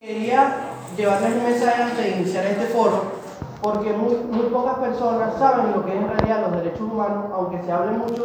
Quería llevarles un mensaje antes de iniciar este foro, porque muy, pocas personas saben lo que es en realidad los derechos humanos, aunque se hable mucho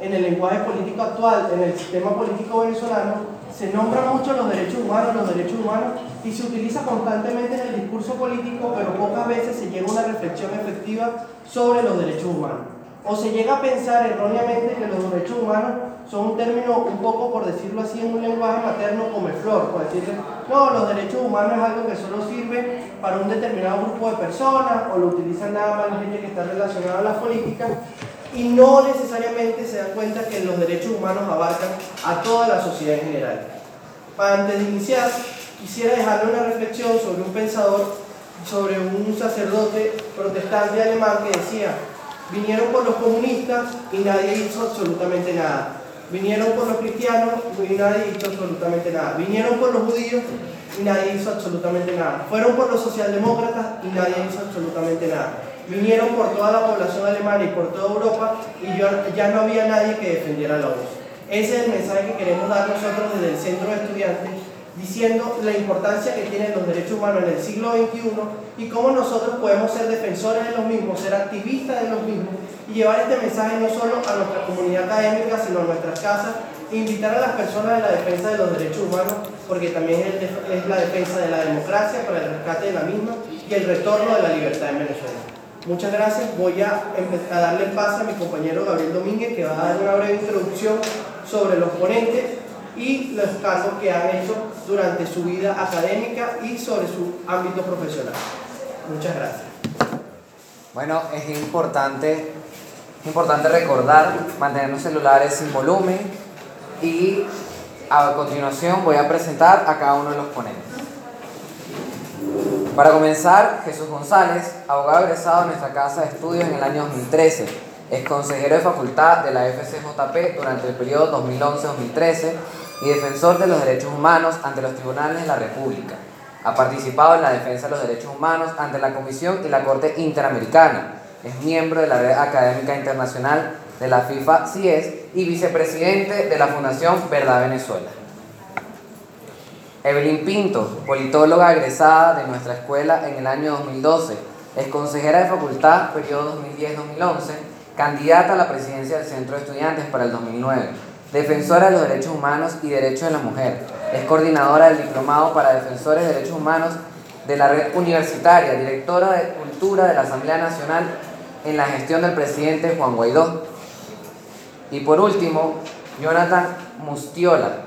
en el lenguaje político actual, en el sistema político venezolano, se nombran mucho los derechos humanos, los derechos humanos, y se utiliza constantemente en el discurso político, pero pocas veces se llega a una reflexión efectiva sobre los derechos humanos. O se llega a pensar erróneamente que los derechos humanos son un término un poco, por decirlo así, en un lenguaje materno como el flor, por decirle, no, los derechos humanos es algo que solo sirve para un determinado grupo de personas o lo utilizan nada más la gente que está relacionada a la política y no necesariamente se dan cuenta que los derechos humanos abarcan a toda la sociedad en general. Para antes de iniciar, quisiera dejarle una reflexión sobre un pensador, sobre un sacerdote protestante alemán que decía, vinieron por los comunistas y nadie hizo absolutamente nada. Vinieron por los cristianos y nadie hizo absolutamente nada. Vinieron por los judíos y nadie hizo absolutamente nada. Fueron por los socialdemócratas y nadie hizo absolutamente nada. Vinieron por toda la población alemana y por toda Europa y ya no había nadie que defendiera la voz. Ese es el mensaje que queremos dar nosotros desde el Centro de Estudiantes diciendo la importancia que tienen los derechos humanos en el siglo XXI y cómo nosotros podemos ser defensores de los mismos, ser activistas de los mismos y llevar este mensaje no solo a nuestra comunidad académica, sino a nuestras casas e invitar a las personas a la defensa de los derechos humanos, porque también es la defensa de la democracia para el rescate de la misma y el retorno de la libertad en Venezuela. Muchas gracias. Voy a, a darle paso a mi compañero Gabriel Domínguez, que va a dar una breve introducción sobre los ponentes y los casos que han hecho durante su vida académica y sobre su ámbito profesional. Muchas gracias. Bueno, es importante, importante recordar mantener los celulares sin volumen y a continuación voy a presentar a cada uno de los ponentes. Para comenzar, Jesús González, abogado egresado de nuestra casa de estudios en el año 2013, es consejero de facultad de la FCJP durante el periodo 2011-2013 y defensor de los derechos humanos ante los tribunales de la República. Ha participado en la defensa de los derechos humanos ante la Comisión y la Corte Interamericana. Es miembro de la Red Académica Internacional de la FIFA CIES y vicepresidente de la Fundación Verdad Venezuela. Evelyn Pinto, politóloga egresada de nuestra escuela en el año 2012, es consejera de facultad periodo 2010-2011, candidata a la presidencia del Centro de Estudiantes para el 2009 defensora de los derechos humanos y derechos de la mujer. Es coordinadora del Diplomado para Defensores de Derechos Humanos de la Red Universitaria, directora de Cultura de la Asamblea Nacional en la gestión del presidente Juan Guaidó. Y por último, Jonathan Mustiola,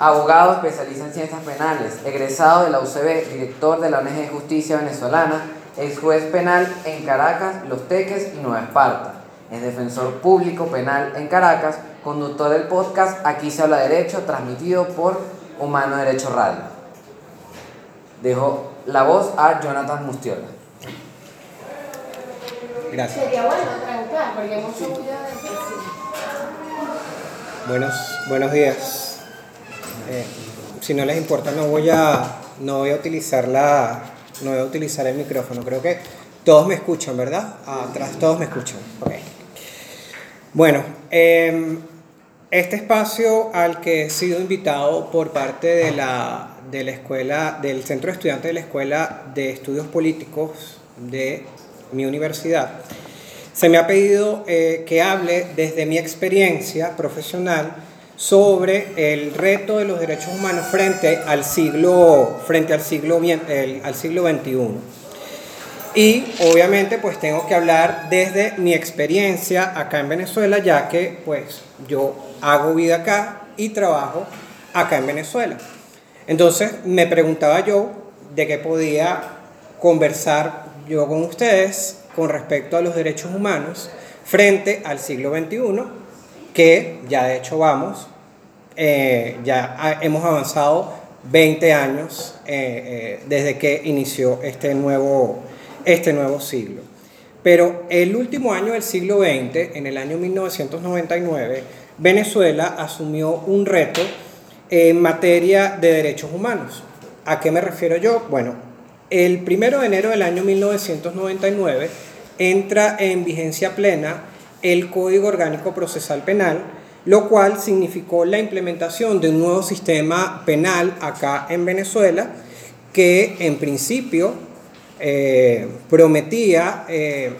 abogado especialista en ciencias penales, egresado de la UCB, director de la ONG de Justicia Venezolana, ex juez penal en Caracas, Los Teques y Nueva Esparta. Es defensor público penal en Caracas conductor del podcast Aquí se habla derecho, transmitido por Humano Derecho Radio. Dejo la voz a Jonathan Mustiola. Gracias. Sería bueno trancar, porque hemos subido de Buenos, buenos días. Eh, si no les importa, no voy a, no voy a utilizar la, no voy a utilizar el micrófono. Creo que todos me escuchan, ¿verdad? Atrás todos me escuchan. Okay. Bueno, eh, este espacio al que he sido invitado por parte de la, de la escuela, del Centro de Estudiantes de la Escuela de Estudios Políticos de mi universidad, se me ha pedido eh, que hable desde mi experiencia profesional sobre el reto de los derechos humanos frente al siglo, frente al siglo, al siglo XXI. Y obviamente pues tengo que hablar desde mi experiencia acá en Venezuela, ya que pues yo hago vida acá y trabajo acá en Venezuela. Entonces me preguntaba yo de qué podía conversar yo con ustedes con respecto a los derechos humanos frente al siglo XXI, que ya de hecho vamos, eh, ya hemos avanzado 20 años eh, eh, desde que inició este nuevo, este nuevo siglo. Pero el último año del siglo XX, en el año 1999, Venezuela asumió un reto en materia de derechos humanos. ¿A qué me refiero yo? Bueno, el primero de enero del año 1999 entra en vigencia plena el Código Orgánico Procesal Penal, lo cual significó la implementación de un nuevo sistema penal acá en Venezuela que en principio eh, prometía eh,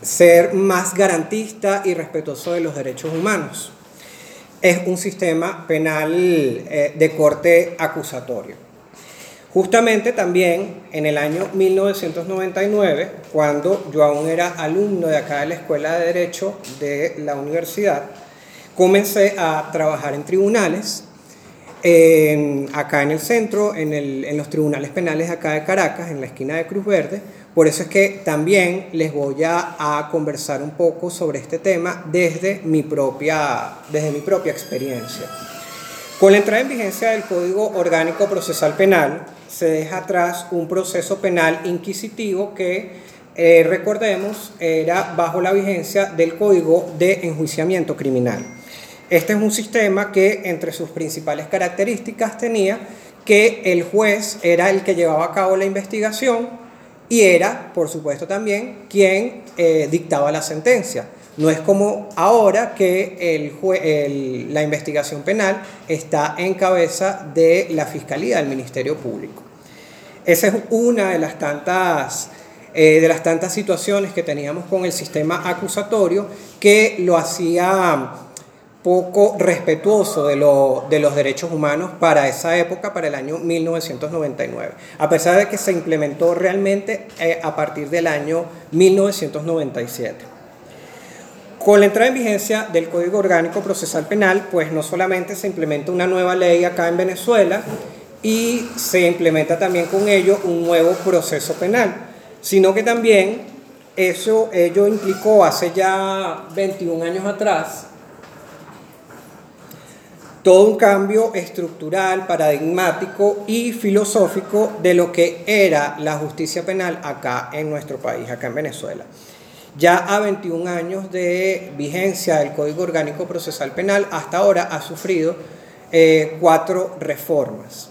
ser más garantista y respetuoso de los derechos humanos. Es un sistema penal eh, de corte acusatorio. Justamente también en el año 1999, cuando yo aún era alumno de acá de la Escuela de Derecho de la universidad, comencé a trabajar en tribunales, acá en el centro, en, en los tribunales penales acá de Caracas, en la esquina de Cruz Verde, por eso es que también les voy a, conversar un poco sobre este tema desde mi, propia, desde mi propia experiencia. Con la entrada en vigencia del Código Orgánico Procesal Penal, se deja atrás un proceso penal inquisitivo que, eh, recordemos, era bajo la vigencia del Código de Enjuiciamiento Criminal. Este es un sistema que entre sus principales características tenía que el juez era el que llevaba a cabo la investigación, y era, por supuesto, también quien eh, dictaba la sentencia. No es como ahora que la investigación penal está en cabeza de la Fiscalía del Ministerio Público. Esa es una de las tantas, eh, de las tantas situaciones que teníamos con el sistema acusatorio que lo hacía poco respetuoso de, de, los derechos humanos para esa época, para el año 1999, a pesar de que se implementó realmente eh, a partir del año 1997. Con la entrada en vigencia del Código Orgánico Procesal Penal, pues no solamente se implementa una nueva ley acá en Venezuela y se implementa también con ello un nuevo proceso penal, sino que también eso ello implicó hace ya 21 años atrás todo un cambio estructural, paradigmático y filosófico de lo que era la justicia penal acá en nuestro país, acá en Venezuela. Ya a 21 años de vigencia del Código Orgánico Procesal Penal, hasta ahora ha sufrido eh, cuatro reformas,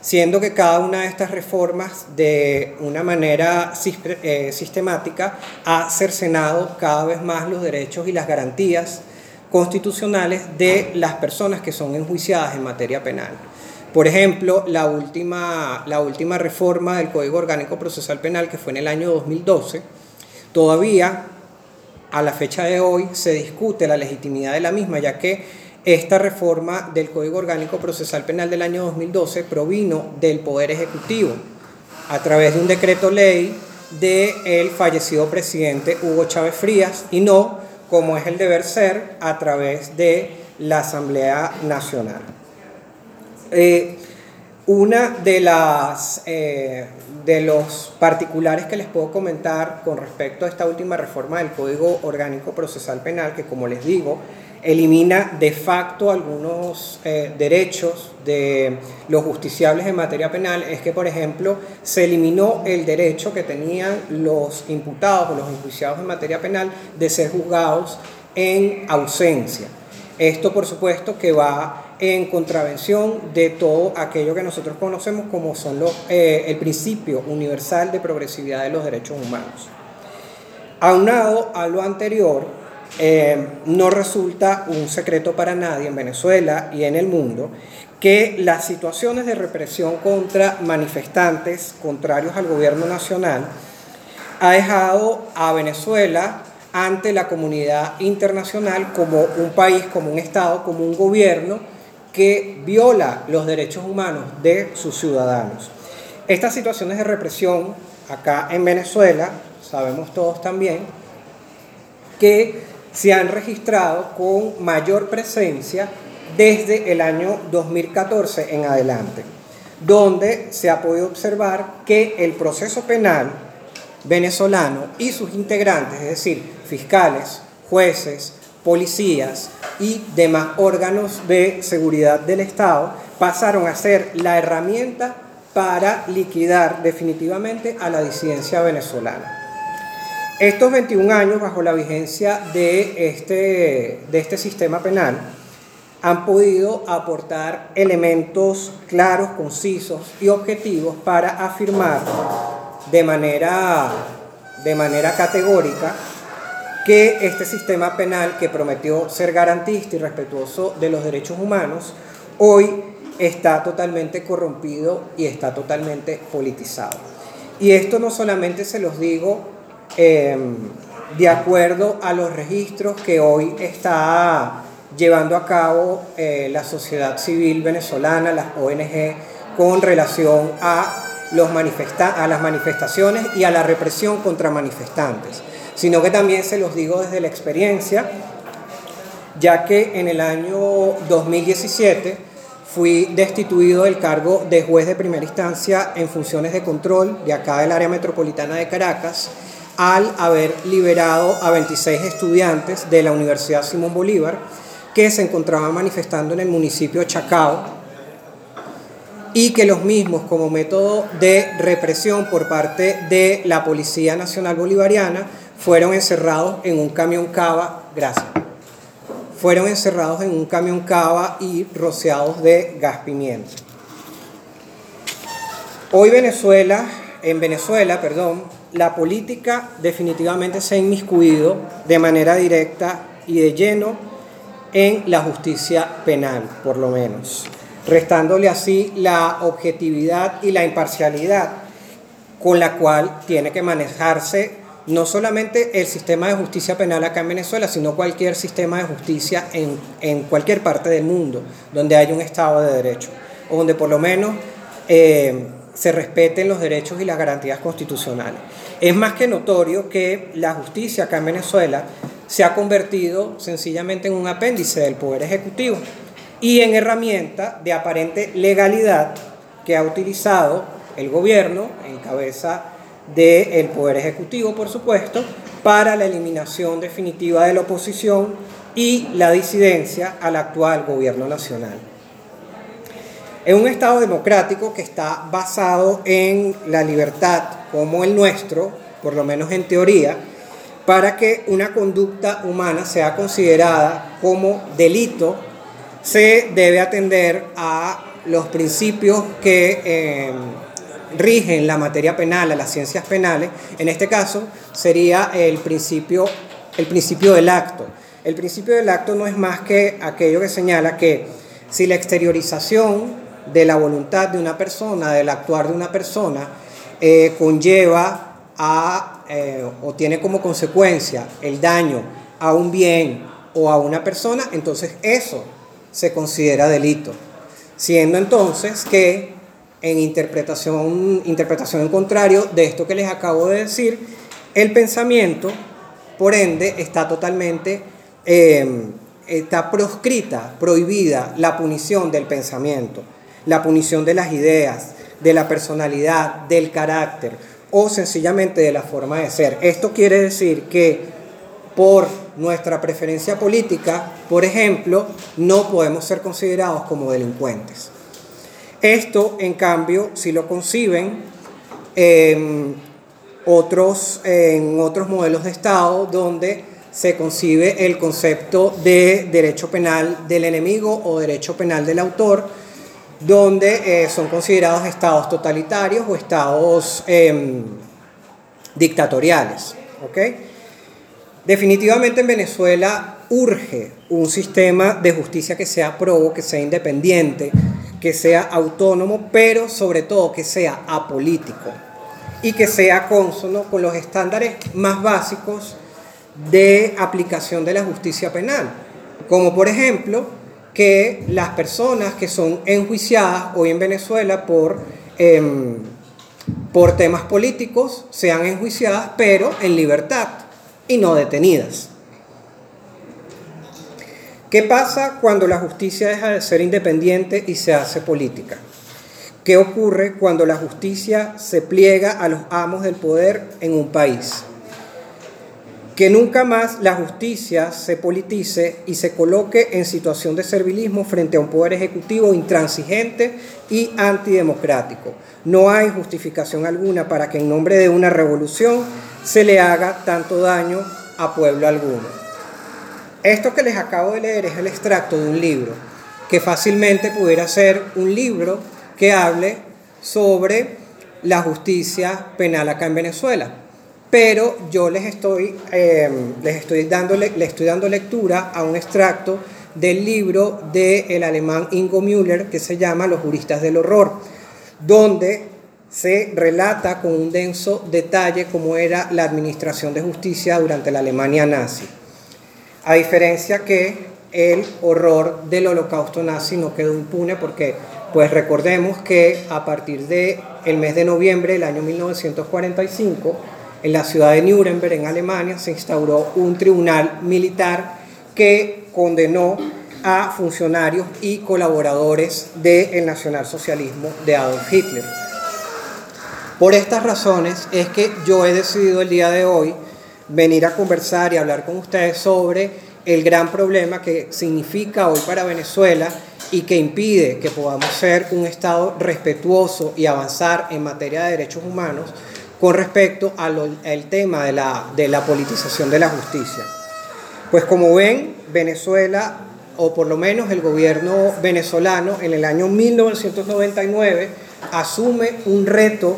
siendo que cada una de estas reformas de una manera eh, sistemática ha cercenado cada vez más los derechos y las garantías constitucionales de las personas que son enjuiciadas en materia penal. Por ejemplo, la última, la última reforma del Código Orgánico Procesal Penal, que fue en el año 2012, todavía a la fecha de hoy se discute la legitimidad de la misma, ya que esta reforma del Código Orgánico Procesal Penal del año 2012 provino del Poder Ejecutivo a través de un decreto ley del fallecido presidente Hugo Chávez Frías y no como es el deber ser, a través de la Asamblea Nacional. Eh, una de las eh, de los particulares que les puedo comentar con respecto a esta última reforma del Código Orgánico Procesal Penal, que como les digo, elimina de facto algunos eh, derechos de los justiciables en materia penal es que, por ejemplo, se eliminó el derecho que tenían los imputados o los enjuiciados en materia penal de ser juzgados en ausencia. Esto, por supuesto, que va en contravención de todo aquello que nosotros conocemos como son los, eh, el principio universal de progresividad de los derechos humanos. Aunado a lo anterior, eh, no resulta un secreto para nadie en Venezuela y en el mundo que las situaciones de represión contra manifestantes contrarios al gobierno nacional ha dejado a Venezuela ante la comunidad internacional como un país, como un Estado, como un gobierno que viola los derechos humanos de sus ciudadanos. Estas situaciones de represión acá en Venezuela, sabemos todos también, que se han registrado con mayor presencia desde el año 2014 en adelante, donde se ha podido observar que el proceso penal venezolano y sus integrantes, es decir, fiscales, jueces, policías y demás órganos de seguridad del Estado, pasaron a ser la herramienta para liquidar definitivamente a la disidencia venezolana. Estos 21 años bajo la vigencia de este, de este sistema penal han podido aportar elementos claros, concisos y objetivos para afirmar de manera, de manera categórica que este sistema penal que prometió ser garantista y respetuoso de los derechos humanos, hoy está totalmente corrompido y está totalmente politizado. Y esto no solamente se los digo eh, de acuerdo a los registros que hoy está llevando a cabo eh, la sociedad civil venezolana, las ONG, con relación a, los a las manifestaciones y a la represión contra manifestantes, sino que también se los digo desde la experiencia, ya que en el año 2017 fui destituido del cargo de juez de primera instancia en funciones de control de acá del área metropolitana de Caracas, al haber liberado a 26 estudiantes de la Universidad Simón Bolívar que se encontraban manifestando en el municipio de Chacao y que los mismos como método de represión por parte de la Policía Nacional Bolivariana fueron encerrados en un camión cava, gracias, fueron encerrados en un camión cava y rociados de gas pimienta. Hoy Venezuela, en Venezuela, perdón, la política definitivamente se ha inmiscuido de manera directa y de lleno en la justicia penal, por lo menos, restándole así la objetividad y la imparcialidad con la cual tiene que manejarse no solamente el sistema de justicia penal acá en Venezuela, sino cualquier sistema de justicia en, en cualquier parte del mundo donde haya un Estado de Derecho, o donde por lo menos eh, se respeten los derechos y las garantías constitucionales. Es más que notorio que la justicia acá en Venezuela se ha convertido sencillamente en un apéndice del Poder Ejecutivo y en herramienta de aparente legalidad que ha utilizado el gobierno en cabeza del Poder Ejecutivo, por supuesto, para la eliminación definitiva de la oposición y la disidencia al actual gobierno nacional. En un Estado democrático que está basado en la libertad como el nuestro, por lo menos en teoría, para que una conducta humana sea considerada como delito, se debe atender a los principios que eh, rigen la materia penal, a las ciencias penales. En este caso sería el principio, el principio del acto. El principio del acto no es más que aquello que señala que si la exteriorización de la voluntad de una persona, del actuar de una persona, eh, conlleva a, eh, o tiene como consecuencia el daño a un bien o a una persona, entonces eso se considera delito. Siendo entonces que en interpretación, interpretación en contrario de esto que les acabo de decir, el pensamiento, por ende, está totalmente, em, está proscrita, prohibida la punición del pensamiento, la punición de las ideas, de la personalidad, del carácter o sencillamente de la forma de ser. Esto quiere decir que por nuestra preferencia política, por ejemplo, no podemos ser considerados como delincuentes. Esto, en cambio, si lo conciben en otros, en otros modelos de Estado donde se concibe el concepto de derecho penal del enemigo o derecho penal del autor, donde eh, son considerados estados totalitarios o estados em, dictatoriales. Definitivamente en Venezuela urge un sistema de justicia que sea probo, que sea independiente, que sea autónomo, pero sobre todo que sea apolítico y que sea consono con los estándares más básicos de aplicación de la justicia penal, como por ejemplo que las personas que son enjuiciadas hoy en Venezuela por, em, por temas políticos sean enjuiciadas, pero en libertad y no detenidas. ¿Qué pasa cuando la justicia deja de ser independiente y se hace política? ¿Qué ocurre cuando la justicia se pliega a los amos del poder en un país? que nunca más la justicia se politice y se coloque en situación de servilismo frente a un poder ejecutivo intransigente y antidemocrático. No hay justificación alguna para que en nombre de una revolución se le haga tanto daño a pueblo alguno. Esto que les acabo de leer es el extracto de un libro, que fácilmente pudiera ser un libro que hable sobre la justicia penal acá en Venezuela pero yo les estoy, eh, les estoy dando, le estoy dando lectura a un extracto del libro del alemán Ingo Müller que se llama Los juristas del horror, donde se relata con un denso detalle cómo era la administración de justicia durante la Alemania nazi. A diferencia que el horror del holocausto nazi no quedó impune porque pues recordemos que a partir del el mes de noviembre del año 1945 en la ciudad de Nuremberg en Alemania se instauró un tribunal militar que condenó a funcionarios y colaboradores del nacionalsocialismo de Adolf Hitler. Por estas razones es que yo he decidido el día de hoy venir a conversar y hablar con ustedes sobre el gran problema que significa hoy para Venezuela y que impide que podamos ser un Estado respetuoso y avanzar en materia de derechos humanos con respecto al tema de la, de la politización de la justicia. Pues como ven, Venezuela, o por lo menos el gobierno venezolano, en el año 1999 asume un reto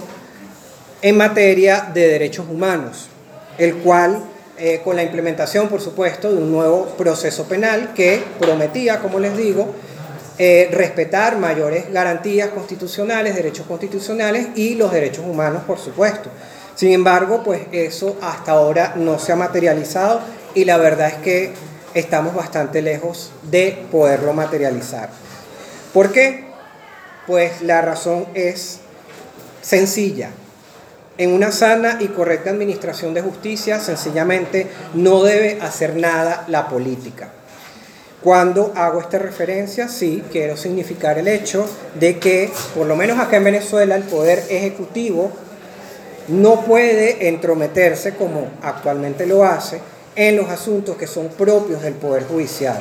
en materia de derechos humanos, el cual, eh, con la implementación, por supuesto, de un nuevo proceso penal que prometía, como les digo, eh, respetar mayores garantías constitucionales, derechos constitucionales y los derechos humanos, por supuesto. Sin embargo, pues eso hasta ahora no se ha materializado y la verdad es que estamos bastante lejos de poderlo materializar. ¿Por qué? Pues la razón es sencilla. En una sana y correcta administración de justicia, sencillamente no debe hacer nada la política. Cuando hago esta referencia, sí, quiero significar el hecho de que, por lo menos acá en Venezuela, el Poder Ejecutivo no puede entrometerse, como actualmente lo hace, en los asuntos que son propios del Poder Judicial,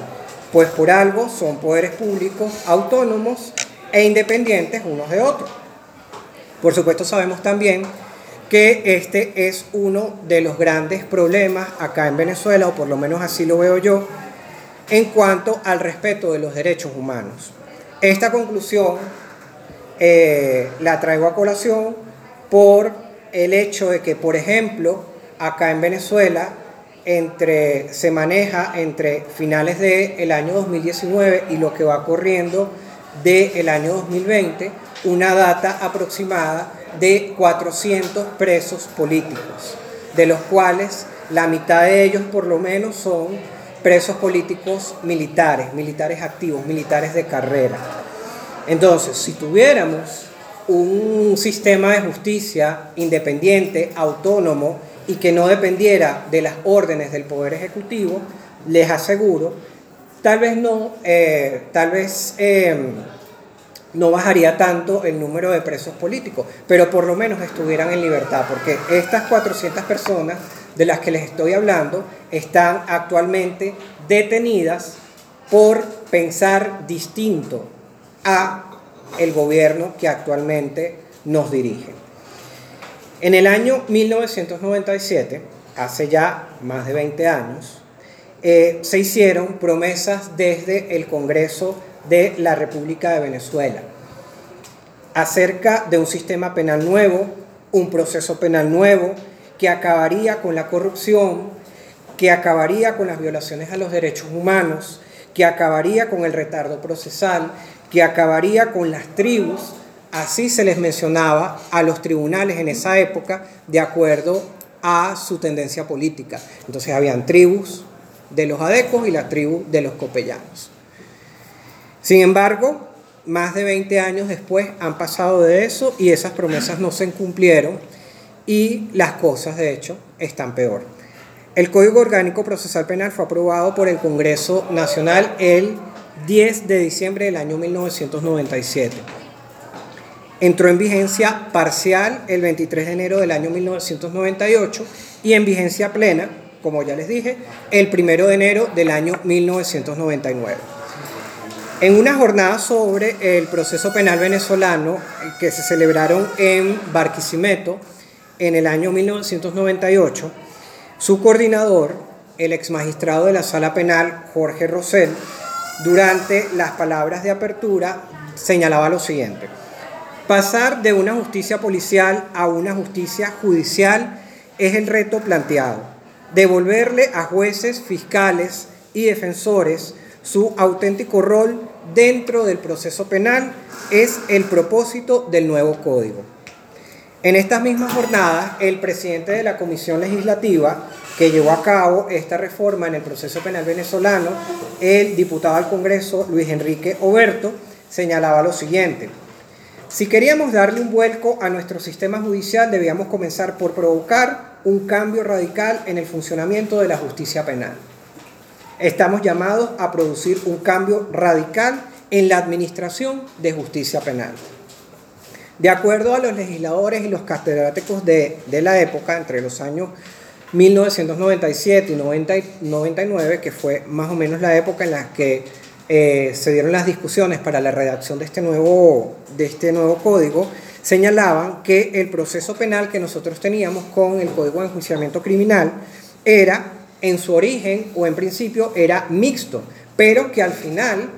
pues por algo son poderes públicos autónomos e independientes unos de otros. Por supuesto sabemos también que este es uno de los grandes problemas acá en Venezuela, o por lo menos así lo veo yo, en cuanto al respeto de los derechos humanos. Esta conclusión eh, la traigo a colación por el hecho de que, por ejemplo, acá en Venezuela entre, se maneja entre finales del año 2019 y lo que va corriendo del año 2020 una data aproximada de 400 presos políticos, de los cuales la mitad de ellos por lo menos son presos políticos militares, militares activos, militares de carrera. Entonces, si tuviéramos un sistema de justicia independiente, autónomo y que no dependiera de las órdenes del Poder Ejecutivo, les aseguro, tal vez no, eh, tal vez em, no bajaría tanto el número de presos políticos, pero por lo menos estuvieran en libertad, porque estas 400 personas de las que les estoy hablando están actualmente detenidas por pensar distinto a el gobierno que actualmente nos dirige. En el año 1997, hace ya más de 20 años, eh, se hicieron promesas desde el Congreso de la República de Venezuela acerca de un sistema penal nuevo, un proceso penal nuevo que acabaría con la corrupción, que acabaría con las violaciones a los derechos humanos, que acabaría con el retardo procesal, que acabaría con las tribus, así se les mencionaba a los tribunales en esa época de acuerdo a su tendencia política. Entonces habían tribus de los adecos y la tribu de los copellanos. Sin embargo, más de 20 años después han pasado de eso y esas promesas no se cumplieron y las cosas de hecho están peor. El Código Orgánico Procesal Penal fue aprobado por el Congreso Nacional el 10 de diciembre del año 1997. Entró en vigencia parcial el 23 de enero del año 1998 y en vigencia plena, como ya les dije, el 1 de enero del año 1999. En una jornada sobre el proceso penal venezolano que se celebraron en Barquisimeto en el año 1998, su coordinador, el ex magistrado de la sala penal, Jorge Rosell, durante las palabras de apertura señalaba lo siguiente. Pasar de una justicia policial a una justicia judicial es el reto planteado. Devolverle a jueces, fiscales y defensores su auténtico rol dentro del proceso penal es el propósito del nuevo código. En estas mismas jornadas, el presidente de la Comisión Legislativa que llevó a cabo esta reforma en el proceso penal venezolano, el diputado al Congreso Luis Enrique Oberto, señalaba lo siguiente. Si queríamos darle un vuelco a nuestro sistema judicial, debíamos comenzar por provocar un cambio radical en el funcionamiento de la justicia penal. Estamos llamados a producir un cambio radical en la administración de justicia penal. De acuerdo a los legisladores y los catedráticos de, de la época, entre los años 1997 y 99, que fue más o menos la época en la que eh, se dieron las discusiones para la redacción de este, nuevo, de este nuevo código, señalaban que el proceso penal que nosotros teníamos con el Código de Enjuiciamiento Criminal era, en su origen o en principio, era mixto, pero que al final,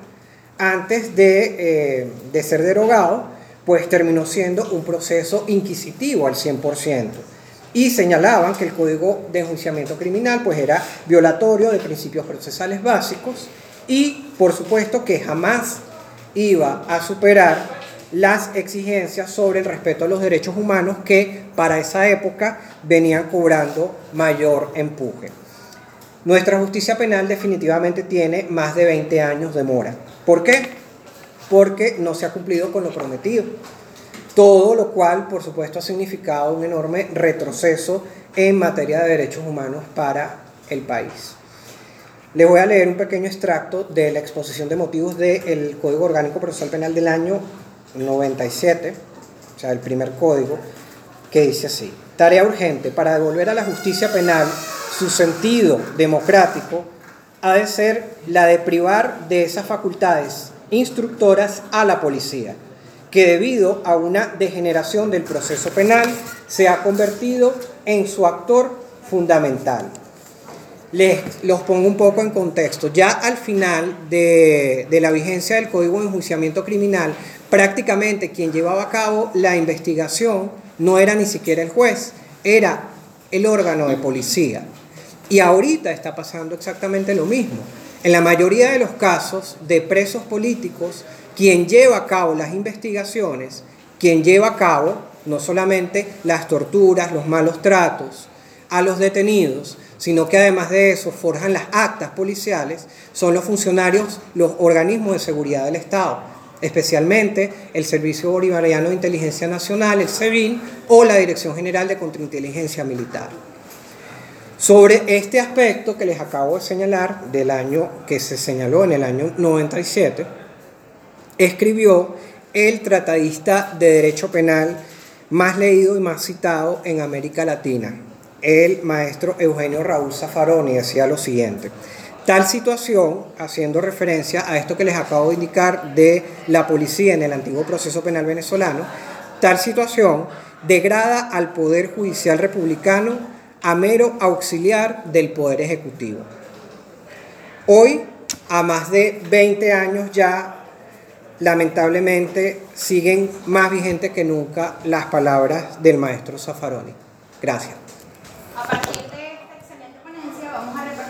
antes de, eh, de ser derogado, pues terminó siendo un proceso inquisitivo al 100% y señalaban que el Código de Enjuiciamiento Criminal pues era violatorio de principios procesales básicos y por supuesto que jamás iba a superar las exigencias sobre el respeto a los derechos humanos que para esa época venían cobrando mayor empuje. Nuestra justicia penal definitivamente tiene más de 20 años de mora. ¿Por qué? Porque no se ha cumplido con lo prometido todo lo cual, por supuesto, ha significado un enorme retroceso en materia de derechos humanos para el país. Les voy a leer un pequeño extracto de la exposición de motivos del Código Orgánico Procesal Penal del año 97, o sea, el primer código, que dice así, tarea urgente para devolver a la justicia penal su sentido democrático ha de ser la de privar de esas facultades instructoras a la policía que debido a una degeneración del proceso penal se ha convertido en su actor fundamental. Les los pongo un poco en contexto. Ya al final de, de la vigencia del Código de Enjuiciamiento Criminal, prácticamente quien llevaba a cabo la investigación no era ni siquiera el juez, era el órgano de policía. Y ahorita está pasando exactamente lo mismo. En la mayoría de los casos de presos políticos, quien lleva a cabo las investigaciones, quien lleva a cabo no solamente las torturas, los malos tratos a los detenidos, sino que además de eso forjan las actas policiales, son los funcionarios, los organismos de seguridad del Estado, especialmente el Servicio Bolivariano de Inteligencia Nacional, el SEBIN, o la Dirección General de Contrainteligencia Militar. Sobre este aspecto que les acabo de señalar, del año que se señaló en el año 97, escribió el tratadista de derecho penal más leído y más citado en América Latina, el maestro Eugenio Raúl Zaffaroni, decía lo siguiente. Tal situación, haciendo referencia a esto que les acabo de indicar de la policía en el antiguo proceso penal venezolano, tal situación degrada al Poder Judicial Republicano a mero auxiliar del Poder Ejecutivo. Hoy, a más de 20 años ya lamentablemente siguen más vigentes que nunca las palabras del maestro Zaffaroni. Gracias.